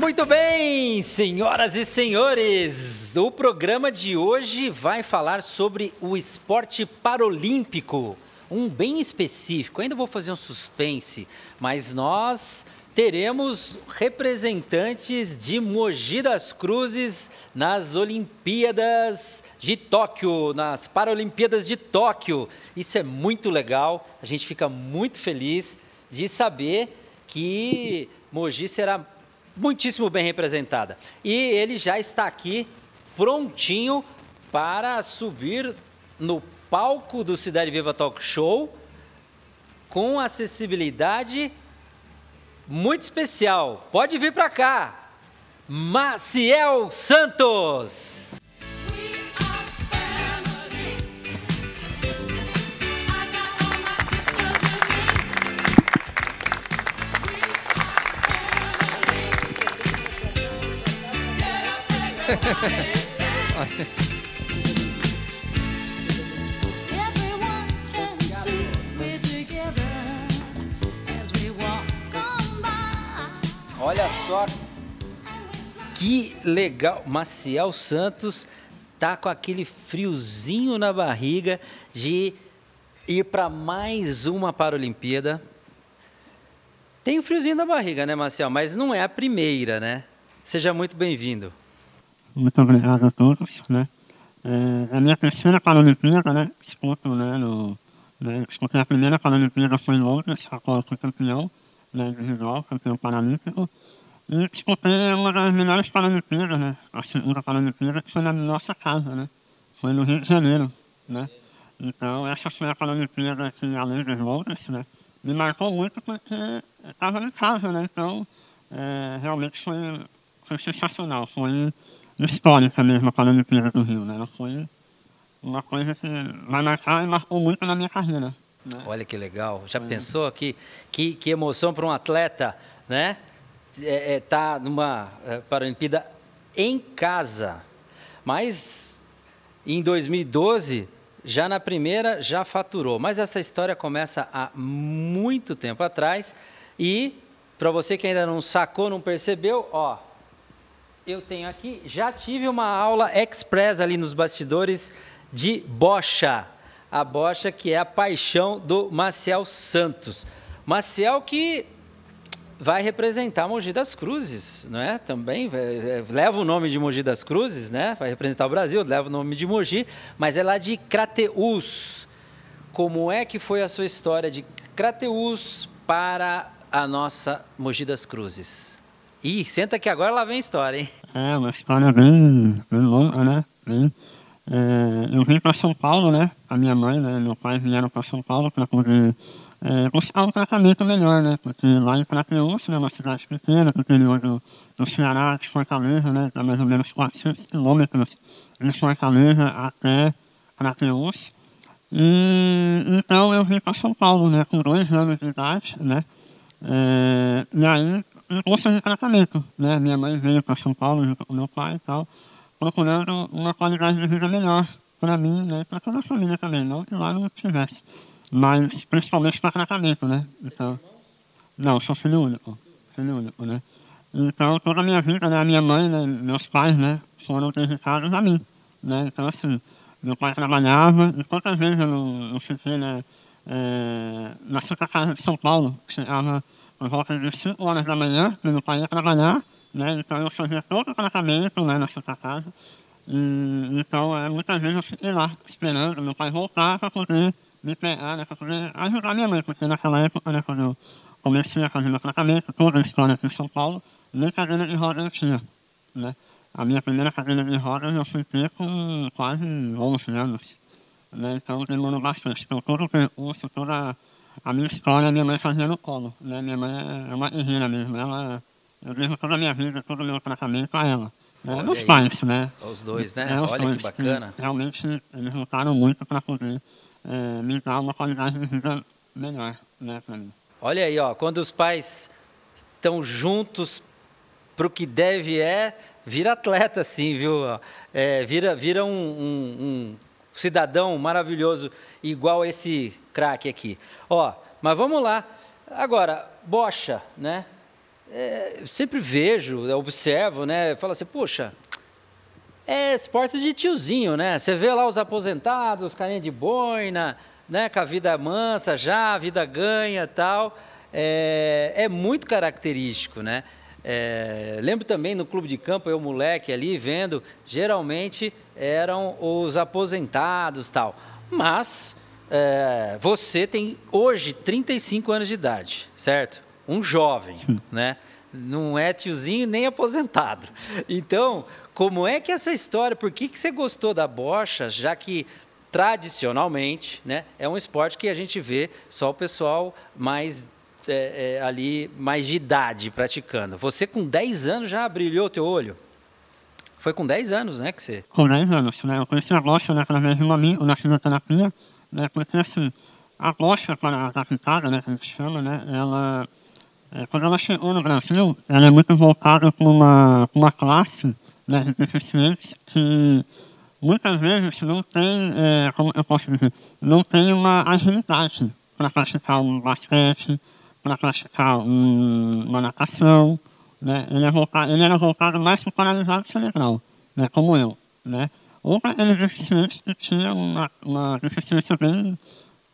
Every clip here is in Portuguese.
Muito bem, senhoras e senhores, o programa de hoje vai falar sobre o esporte paralímpico, um bem específico. Ainda vou fazer um suspense, mas nós teremos representantes de Mogi das Cruzes nas Olimpíadas de Tóquio, nas Paralimpíadas de Tóquio. Isso é muito legal, a gente fica muito feliz de saber que Mogi será muitíssimo bem representada. E ele já está aqui prontinho para subir no palco do Cidade Viva Talk Show com acessibilidade muito especial. Pode vir para cá. Maciel Santos. Olha só que legal. Maciel Santos tá com aquele friozinho na barriga de ir para mais uma Paralimpíada. Tem um friozinho na barriga, né, Maciel? Mas não é a primeira, né? Seja muito bem-vindo. Muito obrigado a todos, né? É a minha terceira Paralimpíada, né? Disputo, né? No, né? Disputei a primeira Paralimpíada foi em Londres, a qual eu fui campeão, né? Individual, campeão paralímpico. E disputei uma das melhores Paralimpíadas, né? A segunda Paralimpíada que foi na nossa casa, né? Foi no Rio de Janeiro, né? Então, essa foi a Paralimpíada que, além de Londres, né? Me marcou muito porque estava em casa, né? Então, é, realmente foi, foi sensacional. Foi histórica mesmo a Paralimpíada do Rio, né? Ela foi uma coisa que vai marcar e marcou muito na minha carreira. Né? Olha que legal. Já pensou que, que, que emoção para um atleta, né? É, é, tá numa é, Paralimpíada em casa. Mas em 2012, já na primeira, já faturou. Mas essa história começa há muito tempo atrás. E, para você que ainda não sacou, não percebeu, ó, eu tenho aqui, já tive uma aula express ali nos bastidores de bocha. A bocha que é a paixão do Maciel Santos. Maciel que vai representar Mogi das Cruzes, não é? Também é, leva o nome de Mogi das Cruzes, né? Vai representar o Brasil, leva o nome de Mogi, mas é lá de Crateus. Como é que foi a sua história de Crateus para a nossa Mogi das Cruzes? Ih, senta que agora lá vem a história, hein? É, uma história bem, bem longa, né? Bem, é, eu vim para São Paulo, né? A minha mãe né, meu pai vieram para São Paulo para poder é, buscar um tratamento melhor, né? Porque lá em Crateus, né, uma cidade pequena, do interior do, do Ceará, de Fortaleza, né? Está mais ou menos 400 quilômetros de Fortaleza até Crateus. E, então eu vim para São Paulo, né? Com dois anos de idade, né? É, e aí bolsa de tratamento, né? Minha mãe veio para São Paulo junto com meu pai e tal, procurando uma qualidade de vida melhor para mim, né? Para toda a família também, não que lá não tivesse, mas principalmente para tratamento, né? Então, não, sou filho único, filho único, né? Então, toda a minha vida, né? A minha mãe, né? meus pais, né? Foram dedicados a mim, né? Então, assim, meu pai trabalhava e quantas vezes eu não, fiquei, né? É, na Santa Casa de São Paulo, chegava por volta de 5 horas da manhã, meu pai ia trabalhar, né? Então eu fazia todo o tratamento né, na Santa Casa. E, então, é, muitas vezes eu fiquei lá esperando meu pai voltar para poder me pegar, né, para poder ajudar minha mãe, porque naquela época, né, quando eu comecei a fazer meu tratamento, toda a história aqui em São Paulo, nem cadeira de roda eu tinha, né? A minha primeira cadeira de rodas eu fui ter com quase 11 anos, né? Então demorou bastante. Então todo o percurso, toda a minha história, minha mãe fazia no colo. Né? Minha mãe é uma guerreira mesmo. Ela, eu devo toda a minha vida, todo o meu tratamento a ela. Né? Os pais, né? Os dois, né? É, Olha dois, que bacana. Que realmente eles lutaram muito para poder é, me dar uma qualidade de vida melhor, né, para mim. Olha aí, ó, quando os pais estão juntos para o que deve é, vira atleta, sim, viu? É, vira vira um, um, um cidadão maravilhoso igual esse craque aqui. Ó, mas vamos lá. Agora, bocha, né? é, sempre vejo, observo, né? Falo assim, poxa, é esporte de tiozinho, né? Você vê lá os aposentados, os carinha de boina, né? Com a vida mansa já, a vida ganha tal. É, é muito característico, né? É, lembro também no clube de campo, eu moleque ali vendo, geralmente eram os aposentados tal. Mas é, você tem hoje 35 anos de idade, certo? Um jovem, né? Não é tiozinho nem aposentado. Então, como é que essa história, por que, que você gostou da bocha, já que tradicionalmente né, é um esporte que a gente vê só o pessoal mais é, é, ali, mais de idade praticando. Você com 10 anos já brilhou o teu olho? Foi com 10 anos, né, que você... Com 10 anos, né? Eu conheci a bocha né, através de uma amigo na fisioterapia, né? Porque, assim, a bocha para adaptada, né, que a gente chama, né? Ela... É, quando ela chegou no Brasil, ela é muito voltada para uma, uma classe né, de deficientes que muitas vezes não tem, é, como eu posso dizer, não tem uma agilidade para praticar um basquete, para praticar um, uma natação, né? Ele, é voltado, ele era voltado mais para o paralisado cerebral, né? Como eu, né? Aqueles deficientes que tinham uma, uma deficiência bem,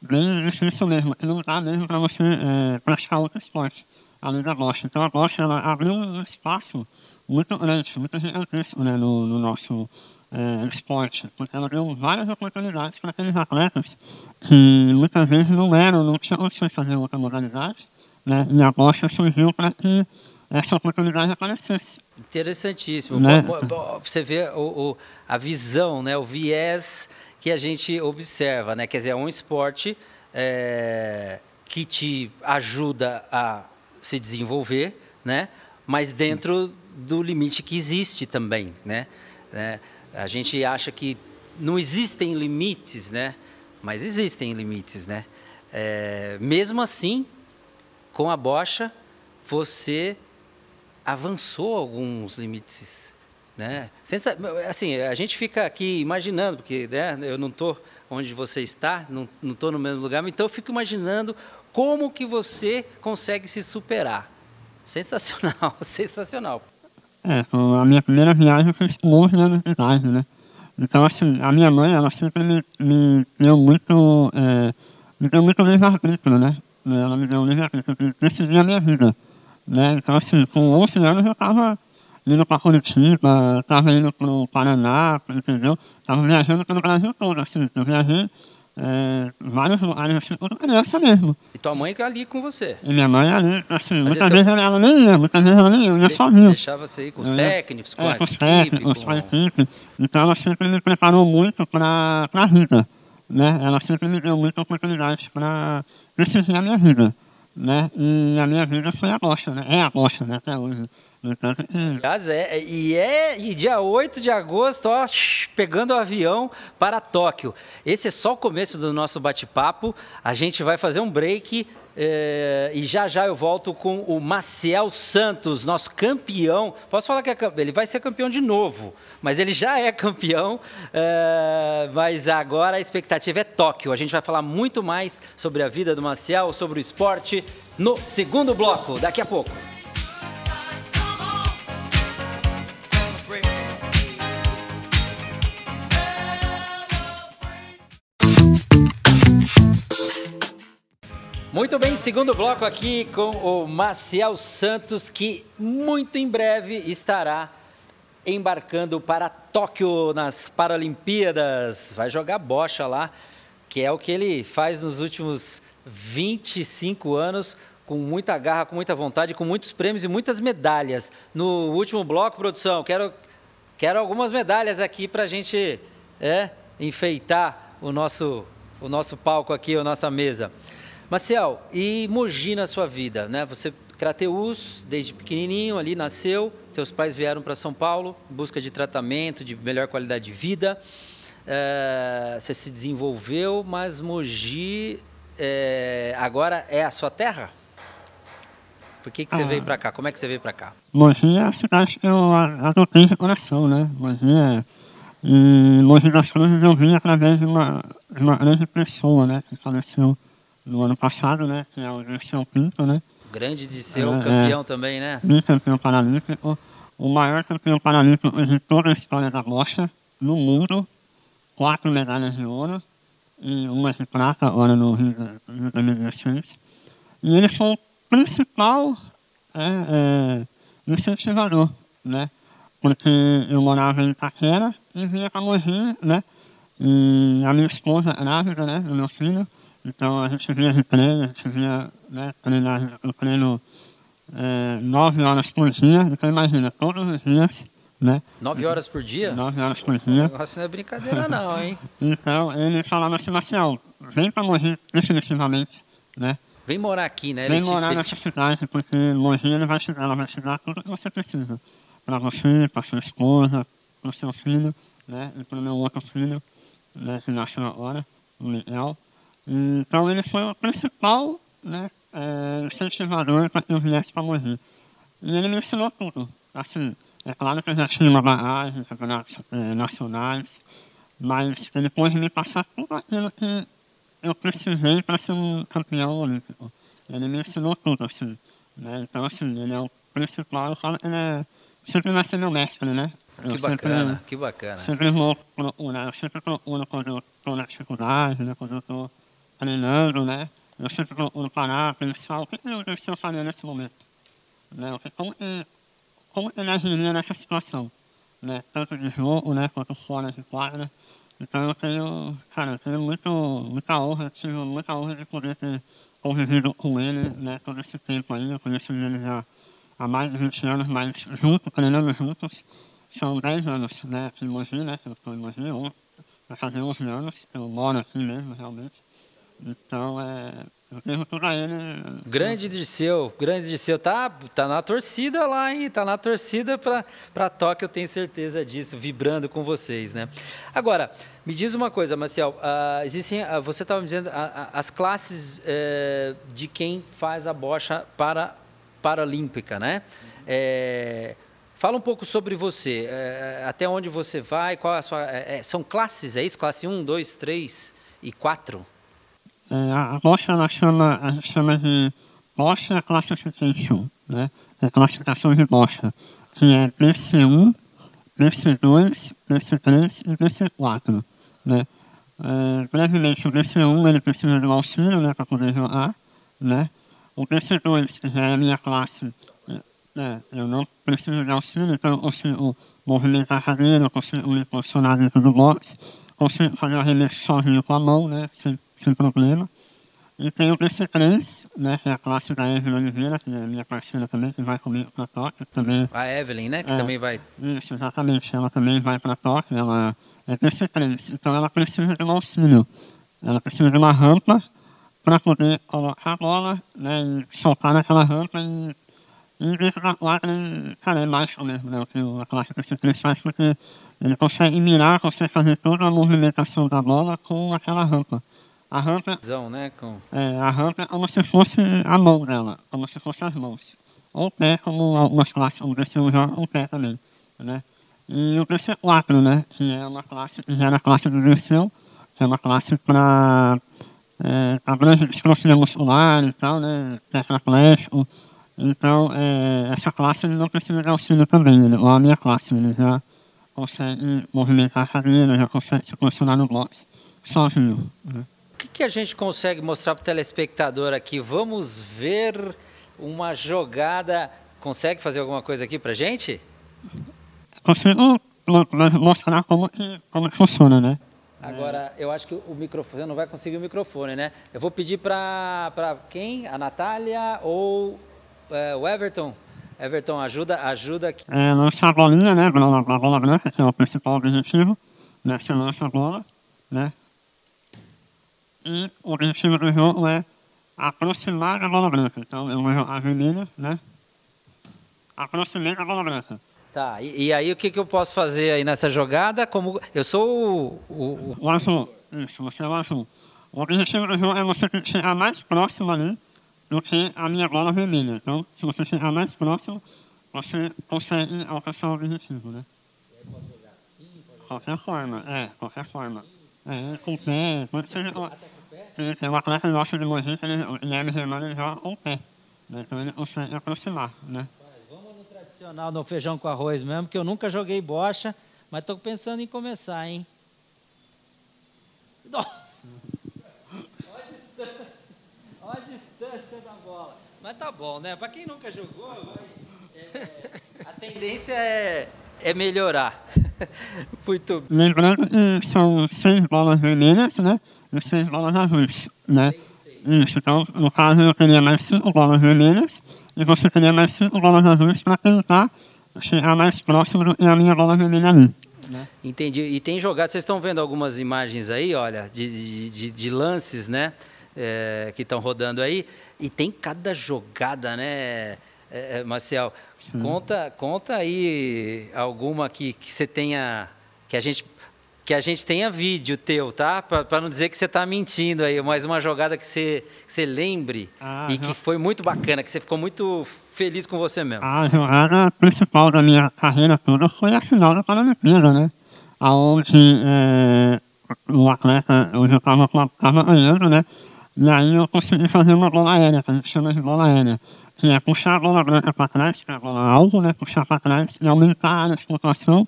bem difícil mesmo, que não dá mesmo para você é, praticar outro esporte, além da bocha. Então a bocha, ela abriu um espaço muito grande, muito gigantesco né, no, no nosso é, esporte, porque ela deu várias oportunidades para aqueles atletas que muitas vezes não eram, não tinham opções de fazer outra modalidade, né, e a bocha surgiu para que essa oportunidade aparecesse. Interessantíssimo. Né? Você vê o, o, a visão, né, o viés que a gente observa, né? Quer dizer, é um esporte é, que te ajuda a se desenvolver, né? Mas dentro do limite que existe também, né? né? A gente acha que não existem limites, né? Mas existem limites, né? É, mesmo assim, com a bocha, você avançou alguns limites, né? Assim, a gente fica aqui imaginando, porque né, eu não estou onde você está, não estou no mesmo lugar, então eu fico imaginando como que você consegue se superar. Sensacional, sensacional. É, a minha primeira viagem foi com 11 anos de né? Então, assim, a minha mãe, ela sempre me, me deu muito, é, me deu muito livre-arbítrio, né? Ela me deu livre-arbítrio, eu decidi a minha vida, né? Então, assim, com 11 anos eu estava indo para Curitiba, estava indo para o Paraná, entendeu? Estava viajando pelo Brasil todo, assim, eu viajei é, vários lugares assim, quando criança mesmo. E tua mãe ali com você? E minha mãe ali, assim, Mas muitas vezes ela, ela nem ia, muitas vezes ela nem ia, eu ia sozinho. Deixava você ir com os técnicos, com, é, a com os técnicos, com a equipe. Então ela sempre me preparou muito para a vida, né? Ela sempre me deu muita oportunidade para decidir a minha vida, né? E a minha vida foi a bosta, né? É a bosta, né? Até hoje. Aliás, é, e é e dia 8 de agosto, ó, pegando o avião para Tóquio. Esse é só o começo do nosso bate-papo. A gente vai fazer um break é, e já já eu volto com o Maciel Santos, nosso campeão. Posso falar que é, ele vai ser campeão de novo, mas ele já é campeão. É, mas agora a expectativa é Tóquio. A gente vai falar muito mais sobre a vida do Maciel, sobre o esporte no segundo bloco, daqui a pouco. Muito bem, segundo bloco aqui com o Maciel Santos, que muito em breve estará embarcando para Tóquio nas Paralimpíadas. Vai jogar bocha lá, que é o que ele faz nos últimos 25 anos, com muita garra, com muita vontade, com muitos prêmios e muitas medalhas. No último bloco, produção, quero, quero algumas medalhas aqui para a gente é, enfeitar o nosso, o nosso palco aqui, a nossa mesa. Marcel, e Mogi na sua vida, né? Você Crateus, desde pequenininho ali nasceu, teus pais vieram para São Paulo em busca de tratamento, de melhor qualidade de vida. É, você se desenvolveu, mas Mogi é, agora é a sua terra? Por que, que você ah, veio para cá? Como é que você veio para cá? Mogi é a cidade que eu adotei de coração, né? Mogi é... E Mogi das Cruzes eu vim através de uma, de uma grande pessoa, né? Que faleceu no ano passado, né? Que é o Dirceu Pinto, né? Grande de seu É, campeão também, né? bicampeão paralímpico, o maior campeão paralímpico de toda a história da bocha no mundo, quatro medalhas de ouro e uma de prata agora no Rio de de 2016. E ele foi o principal é, é, incentivador, né? Porque eu morava em Itaquera e vinha para Mogi, né? E a minha esposa grávida, né? O meu filho. Então a gente via de treino, a gente via né, treinar, eu treino é, nove horas por dia. Então imagina, todos os dias, né? Nove horas por dia? Nove horas por O dia. negócio não é brincadeira não, hein? Então ele falava assim, Marcial, vem para Mogi definitivamente, né? Vem morar aqui, né? Vem Ele te- morar ele nessa te- cidade, porque Mogi ele vai te, ela vai te dar tudo que você precisa. Para você, para sua esposa, para o seu filho, né? E para o meu outro filho, né? Que nasceu agora, o Miguel. Então ele foi o principal, né? É, incentivador para que eu viesse para Mogi. E ele me ensinou tudo. Assim, é claro que eu já tinha uma bagagem, campeonatos eh, nacionais, mas ele pôde me passar tudo aquilo que eu precisei para ser um campeão olímpico. Ele me ensinou tudo, assim. Né? Então, assim, ele é o principal, eu falo que ele é, sempre vai ser meu mestre, né? Eu Que sempre- bacana, que bacana. Sempre vou procurar, eu sempre procuro quando eu estou na dificuldade, né? quando eu estou treinando, né? Eu sempre procuro parar, pensar o que eu devo fazer nesse momento. Né? Como que, como que ele agiria nessa situação? Né? Tanto de jogo, né? quanto fora de quadra. Então eu tenho, cara, eu tenho muito, muita honra, eu tive muita honra de poder ter convivido com ele né? todo esse tempo aí. Eu conheço ele já há mais de 20 anos, mas junto, treinando juntos. São 10 anos, né, aqui em Mogi, né, eu estou em Mogi, vai fazer 11 anos, eu moro aqui mesmo, realmente. Então, é, eu devo tudo a ele. Grande Dirceu, grande Dirceu, tá, tá na torcida lá, hein? Tá na torcida para Tóquio, eu tenho certeza disso, vibrando com vocês, né? Agora, me diz uma coisa, Marcel, ah, existem, ah, você estava me dizendo, ah, as classes eh, de quem faz a bocha para paralímpica, né? Eh, fala um pouco sobre você, eh, até onde você vai, qual é a sua... são classes, é isso? Classe 1, 2, 3 e 4? É, a a bocha, ela chama, a chama de Bocha Classification, né, é classificação de bocha, que é BC1, BC2, BC3 e BC4, né. É, brevemente, o BC1 ele precisa de um auxílio, né, para poder jogar, né. O BC2, que já é a minha classe, né, eu não preciso de auxílio, então eu consigo movimentar a cadeira, eu consigo me posicionar dentro do box, consigo fazer o arremesso sozinho com a mão, né, sem, sem problema. E tem o PC3, né, que é a classe da Evelyn Oliveira, que é minha parceira também, que vai comigo para Tóquio, também A Evelyn, né? Que É. também vai... isso, exatamente. Ela também vai para Tóquio, ela é PC3, então ela precisa de um auxílio. Ela precisa de uma rampa para poder colocar a bola né, e soltar naquela rampa e, e dentro da quadra, e, cara, é mágico mesmo, né, o que a classe PC3 faz, porque ele consegue mirar, consegue fazer toda a movimentação da bola com aquela rampa. A rampa né? Com... é, a rampa é como se fosse a mão dela, como se fosse as mãos. Ou o pé, como algumas classes, o DC1 joga o pé também, né? E o DC4, né, que é uma classe, que já era a classe do DC1, que é uma classe para é, abranger distrofia muscular e tal, né, tetraplégico. Então, é, essa classe ele não precisa de auxílio também, ele, ou a minha classe, ele já consegue movimentar a cadeira, já consegue se posicionar no box sozinho, né? O que, que a gente consegue mostrar para o telespectador aqui? Vamos ver uma jogada. Consegue fazer alguma coisa aqui para gente? consigo mo- mostrar como como funciona, né? Agora, eu acho que o microfone, você não vai conseguir o microfone, né? Eu vou pedir para quem? A Natália ou é, o Everton? Everton, ajuda, ajuda aqui. É, lançar a bolinha, né? A bola branca, que é o principal objetivo. Né? Você lança a bola, né? E o objetivo do jogo é aproximar a bola branca. Então eu vou jogar a vermelha, né? Aproximei da bola branca. Tá, e, e aí o que, que eu posso fazer aí nessa jogada? Como eu sou o, o- o- O azul, isso, você é o azul. O objetivo do jogo é você chegar mais próximo ali do que a minha bola vermelha. Então, se você chegar mais próximo, você consegue alcançar o objetivo, né? Qualquer forma, é, qualquer forma. É, com o pé, pode ser. Tem tem um atleta nosso de Mogi, ele, o Guilherme Germano, ele joga com o pé. Né? Então ele consegue aproximar, né? Vamos no tradicional, no feijão com arroz mesmo, que eu nunca joguei bocha, mas estou pensando em começar, hein? Nossa! Olha a distância, olha a distância da bola. Mas tá bom, né? Para quem nunca jogou, vai, é, a tendência é, é melhorar. Muito bem. Lembrando que são seis bolas vermelhas, né? E seis bolas azuis, né? Isso, então, no caso, eu teria mais cinco bolas vermelhas e você teria mais cinco bolas azuis para tentar chegar mais próximo do que a minha bola vermelha ali. Né? Entendi. E tem jogado, vocês estão vendo algumas imagens aí, olha, de, de, de, de lances, né? É, que estão rodando aí. E tem cada jogada, né, é, Marcial? Conta, conta aí alguma que, que você tenha. Que a gente que a gente tenha vídeo teu, tá? Para não dizer que você está mentindo aí, mas uma jogada que você, que você lembre ah, e que foi muito bacana, que você ficou muito feliz com você mesmo. A jogada principal da minha carreira toda foi a final da Paralimpíada, né? Onde é, o atleta, eu já estava ganhando, né? E aí eu consegui fazer uma bola aérea, que a gente chama de bola aérea. Que é puxar a bola branca para trás, que é a bola alvo, né? Puxar para trás e aumentar a pontuação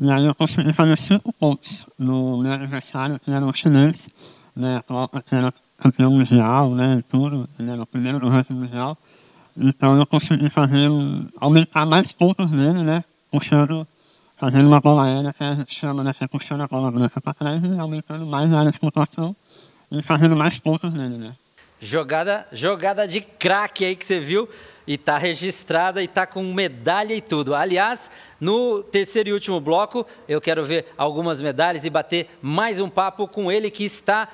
e aí eu consegui fazer cinco pontos no meu adversário, que era o chinês, né, que era campeão mundial, né, e tudo, ele era o primeiro do ranking mundial. Então eu consegui fazer, aumentar mais pontos nele, né, puxando, fazendo uma bola aérea, que a gente chama, né, que é puxando a bola branca para trás e aumentando mais a área de pontuação e fazendo mais pontos nele, né. Jogada, jogada de craque aí que você viu e está registrada e está com medalha e tudo. Aliás, no terceiro e último bloco, eu quero ver algumas medalhas e bater mais um papo com ele que está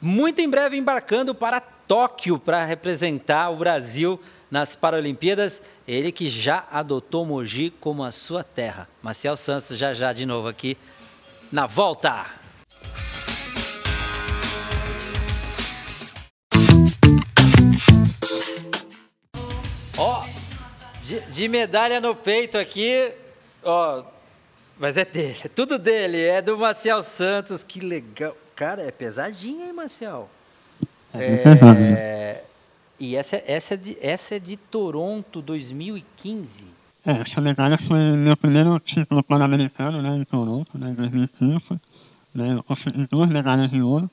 muito em breve embarcando para Tóquio para representar o Brasil nas Paralimpíadas. Ele que já adotou Mogi como a sua terra. Marcel Santos já já de novo aqui na volta. Ó, de, de, medalha no peito aqui, ó, mas é dele, é tudo dele, é do Marcial Santos, que legal. Cara, é pesadinho, hein, Marcial? É, é e essa, essa, é de, essa é de Toronto 2015. É, essa medalha foi meu primeiro título pan-americano, né, em Toronto, né, em 2005. Né, eu consegui duas medalhas de ouro,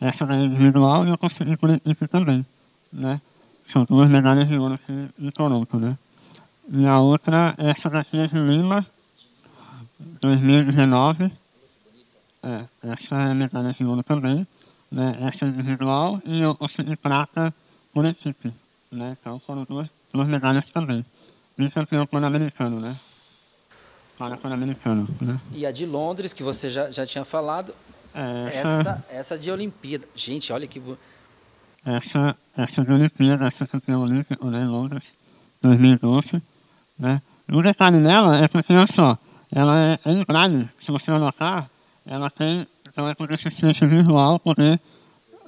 essa da individual e eu consegui por equipe também, né. São duas medalhas de ouro aqui em Toronto, né? E a outra, essa daqui é de Lima, 2019. É, essa é medalha de ouro também. Né? Essa é individual e eu consegui prata por equipe. Né? Então foram duas, duas medalhas também. Bicampeão pan-americano, né? Para pan-americano, né? E a de Londres, que você já, já tinha falado, é, essa... essa, essa de Olimpíada. Gente, olha que essa, essa de Olimpíada, essa campeã olímpica em Londres, 2012. Né? O detalhe nela é porque, olha só, ela é, é em braille, se você anotar, ela tem, então é por deficiência visual poder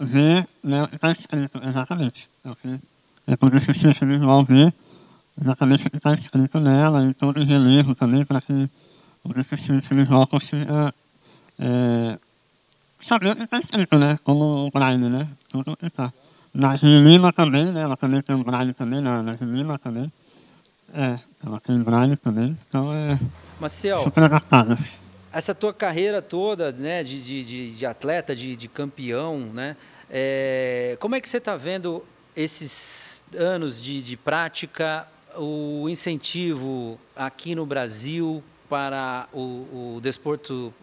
ver, né, está escrito exatamente. Okay? É por deficiência visual ver exatamente o que está escrito nela e todo o relevo também para que o deficiente visual consiga é, saber o que está escrito, né? Como o braille, né? Tudo que está. Na Lima também, né? Ela também tem um braille também, na, na Lima também. É, ela tem braille também, então é Marcel, super adaptada. Essa tua carreira toda, né, de, de, de atleta, de, de campeão, né? É, como é que você está vendo esses anos de, de prática, o incentivo aqui no Brasil para o, o desporto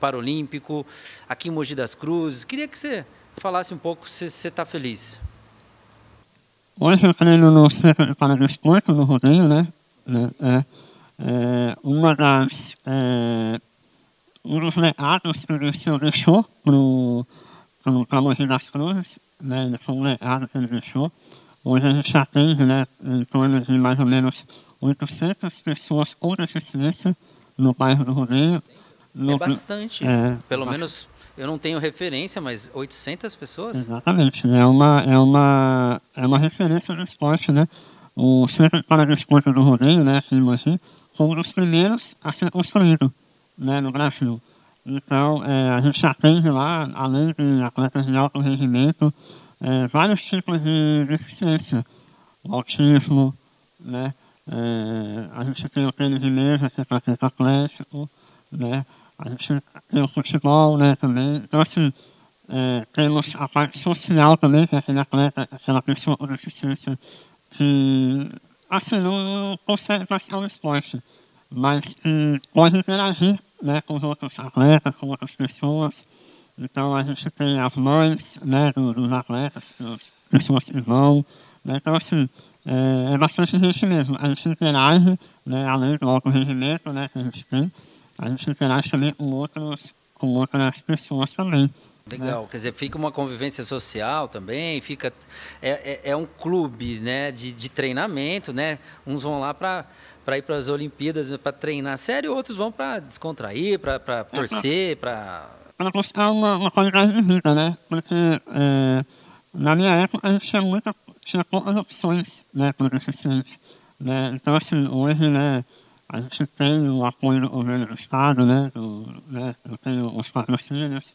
paralímpico, aqui em Mogi das Cruzes? Queria que você falasse um pouco se você está feliz. Hoje eu treino no Centro para Desporto, no rodeio, né? É, é, uma das... É, um dos legados que o senhor deixou para Mogi das Cruzes, né? Ele foi um legado que ele deixou. Hoje a gente atende, né, em torno de mais ou menos 800 pessoas com deficiência no bairro do Rodeio. No, é bastante. É, Pelo menos eu não tenho referência, mas 800 pessoas? Exatamente. É uma, é uma, é uma referência do esporte, né? O Centro para o Esporte do Rodeio, né, assim, assim, foi um dos primeiros a ser construído né, no Brasil. Então, é, a gente atende lá, além de atletas de alto rendimento, é, vários tipos de deficiência. o autismo, né? É, a gente tem o tênis de mesa, que é para atletas atlético, né? A gente tem o futebol, né, também. Então, assim, é, temos a parte social também, que é aquele atleta, aquela pessoa com deficiência que, assim, não consegue praticar o esporte, mas que pode interagir, né, com os outros atletas, com outras pessoas. Então, a gente tem as mães, né, dos, dos atletas, das pessoas que vão, né? Então, assim, é, é bastante gente mesmo. A gente interage, né, além do auto-regimento, né, que a gente tem, a gente interage também com, outros, com outras pessoas também. Legal, quer dizer, fica uma convivência social também, fica é, é, é um clube né, de, de treinamento, né? Uns vão lá para para ir para as Olimpíadas para treinar sério, outros vão para descontrair, para torcer, para para buscar uma, uma qualidade de vida, né? Porque é, na minha época a gente tinha muita tinha poucas opções né, para o deficiente. Né? Então assim, hoje né, a gente tem o apoio do governo do Estado, né? Do, né eu tenho os patrocínios,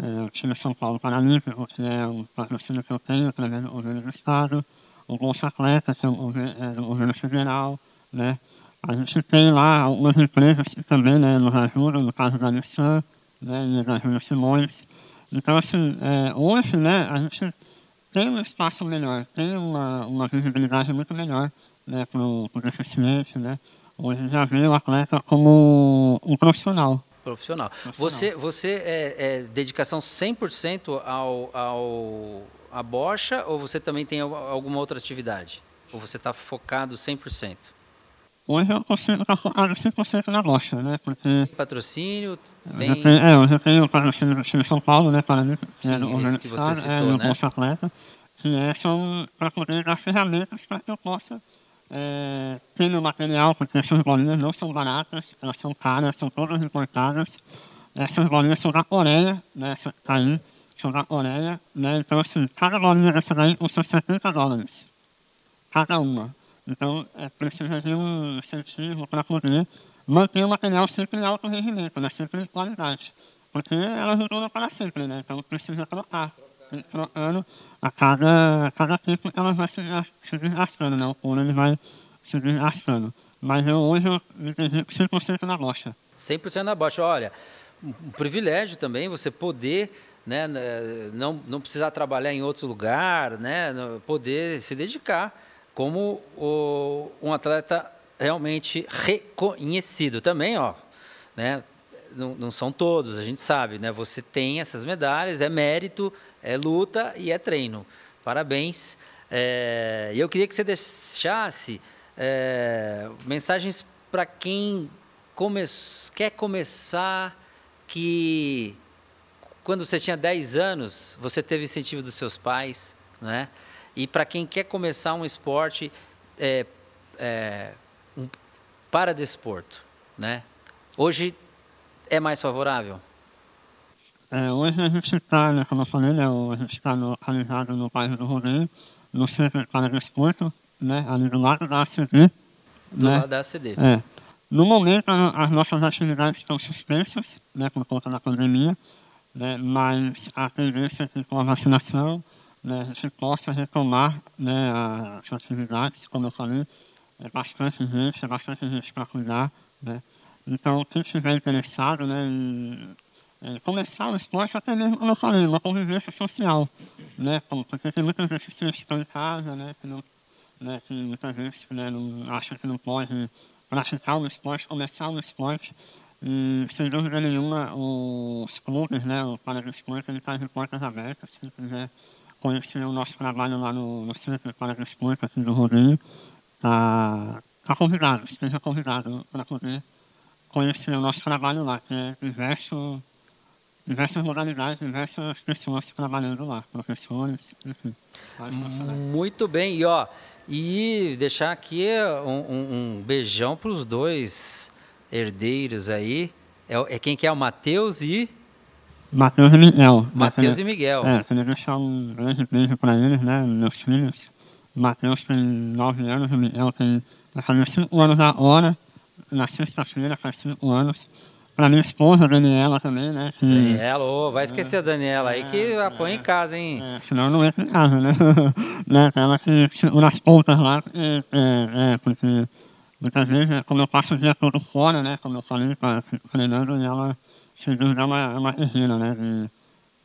é, o time São Paulo Paralímpico, que é o patrocínio que eu tenho através do governo do Estado, o Bolsa Atleta, que é, o, é do governo federal, né? A gente tem lá algumas empresas que também né, nos ajudam, no caso da Nissan, né, e da Júlia Simões. Então, assim, é, hoje, né, a gente tem um espaço melhor, tem uma, uma visibilidade muito melhor né, para o deficiente, né? Hoje já vê o atleta como um profissional. Profissional. Você, você é, é dedicação 100% ao, ao, à bocha ou você também tem alguma outra atividade? Ou você está focado 100%? Hoje eu consigo estar focado 100% na bocha, né? Porque... Patrocínio? Tem... Eu tenho, é, hoje eu tenho patrocínio do time São Paulo, né? Para mim, que é do governo que você citou, é, né? Bolsa Atleta, que é, são para poder dar ferramentas para que eu possa é, tem no material, porque essas bolinhas não são baratas, elas são caras, são todas importadas. Essas bolinhas são da Coreia, né, essa tá aí, são da Coreia, né, então assim, cada bolinha dessa daí custa 70 dólares, cada uma. Então, é, precisa de um incentivo para poder manter o material sempre em alto rendimento, né, sempre em qualidade. Porque elas duram para sempre, né, então precisa trocar. Trocando, a cada, cada tempo ela vai se, se desgastando, né? O ele vai se desgastando. Mas eu hoje eu me dedico 100% na bocha. 100% na bocha. Olha, um privilégio também você poder né, não, não precisar trabalhar em outro lugar, né, poder se dedicar como o, um atleta realmente reconhecido também, ó, né, não, não, são todos, a gente sabe, né, você tem essas medalhas, é mérito, é luta e é treino. Parabéns. É, eu queria que você deixasse é, mensagens para quem come quer começar, que quando você tinha 10 anos, você teve incentivo dos seus pais, né? E para quem quer começar um esporte é, é, um paradesporto, né? Hoje é mais favorável? É, hoje a gente está, né, como eu falei, né, a gente está localizado no bairro do Rodeio, no centro de paradesporto, né, ali do lado da ACD. Do né? lado da ACD. É. No momento, as nossas atividades estão suspensas, né, por conta da pandemia, né, mas a tendência é que com a vacinação né, a gente possa retomar né, as atividades, como eu falei, é bastante gente, é bastante gente para cuidar, né. Então, quem estiver interessado né, em é, começar o esporte até mesmo, como eu falei, uma convivência social, né? Porque tem muitas deficiências que estão em casa, né? Que, não, né, que muitas vezes né, acham que não pode praticar o esporte, começar o esporte. E, sem dúvida nenhuma, os clubes, né, o Paradesporto, ele está de portas abertas. Se quiser conhecer o nosso trabalho lá no, no Centro de Paradesporto, aqui do Rodeio, está tá convidado, esteja convidado para poder conhecer o nosso trabalho lá, que é diverso diversas modalidades, diversas pessoas trabalhando lá, professores, enfim. Muito bem, e ó, e deixar aqui um, um, beijão para os dois herdeiros aí. É, é quem que é o Matheus e. Matheus e Miguel. Matheus e Miguel. É, queria deixar um grande beijo para eles, né, meus filhos. Matheus tem nove anos, o Miguel tem vai fazer cinco anos agora, na sexta-feira faz cinco anos. Para minha esposa, Daniela, também, né? Que, Daniela, ô, vai esquecer a Daniela aí que apanha em casa, hein? é, senão não entra em casa, né? né? Ela que segura as pontas lá, porque, é, é, porque muitas vezes, é, como eu passo o dia todo fora, né? Como eu falei para treinando, e ela, sem dúvida, é uma, é uma guerreira, né? De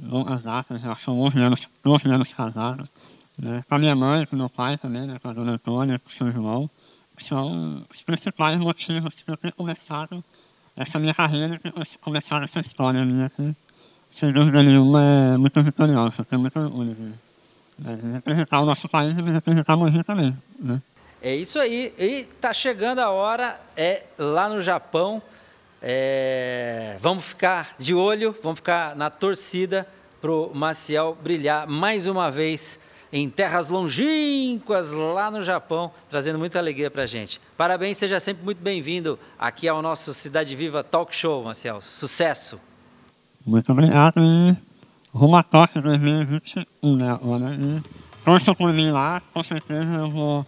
longas datas, já são 11 anos, 12 anos casados. Né? Com a minha mãe, com o meu pai também, né? Com a dona Antônia, com o seu irmão. São os principais motivos que eu tenho começado essa minha carreira, começar essa história minha aqui. Sem dúvida nenhuma, é muito vitoriosa. Tenho muito orgulho de, de representar o nosso país e representar a Mogi também, né? É isso aí. E tá chegando a hora, é lá no Japão. É, vamos ficar de olho, vamos ficar na torcida para o Maciel brilhar mais uma vez em terras longínquas lá no Japão, trazendo muita alegria para a gente. Parabéns, seja sempre muito bem-vindo aqui ao nosso Cidade Viva Talk Show, Maciel. Sucesso! Muito obrigado e rumo a Tóquio 2021, né, agora. E torçam por mim lá, com certeza eu vou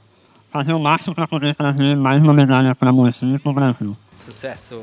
fazer o máximo para poder trazer mais uma medalha para a e para o Brasil. Sucesso!